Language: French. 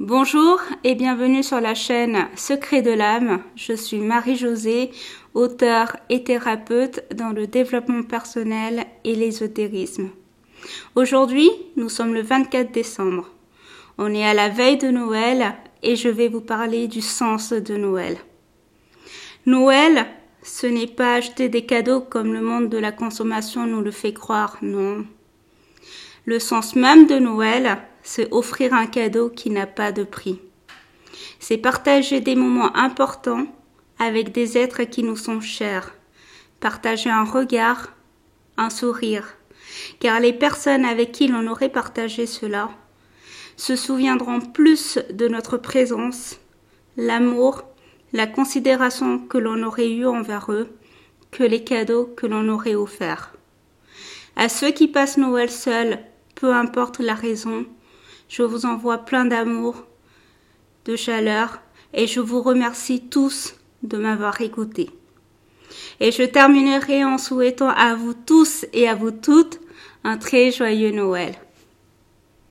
Bonjour et bienvenue sur la chaîne Secret de l'âme. Je suis Marie-Josée, auteure et thérapeute dans le développement personnel et l'ésotérisme. Aujourd'hui, nous sommes le 24 décembre. On est à la veille de Noël et je vais vous parler du sens de Noël. Noël, ce n'est pas acheter des cadeaux comme le monde de la consommation nous le fait croire, non. Le sens même de Noël, c'est offrir un cadeau qui n'a pas de prix. C'est partager des moments importants avec des êtres qui nous sont chers. Partager un regard, un sourire. Car les personnes avec qui l'on aurait partagé cela se souviendront plus de notre présence, l'amour, la considération que l'on aurait eue envers eux que les cadeaux que l'on aurait offerts. À ceux qui passent Noël seuls peu importe la raison, je vous envoie plein d'amour, de chaleur, et je vous remercie tous de m'avoir écouté. Et je terminerai en souhaitant à vous tous et à vous toutes un très joyeux Noël.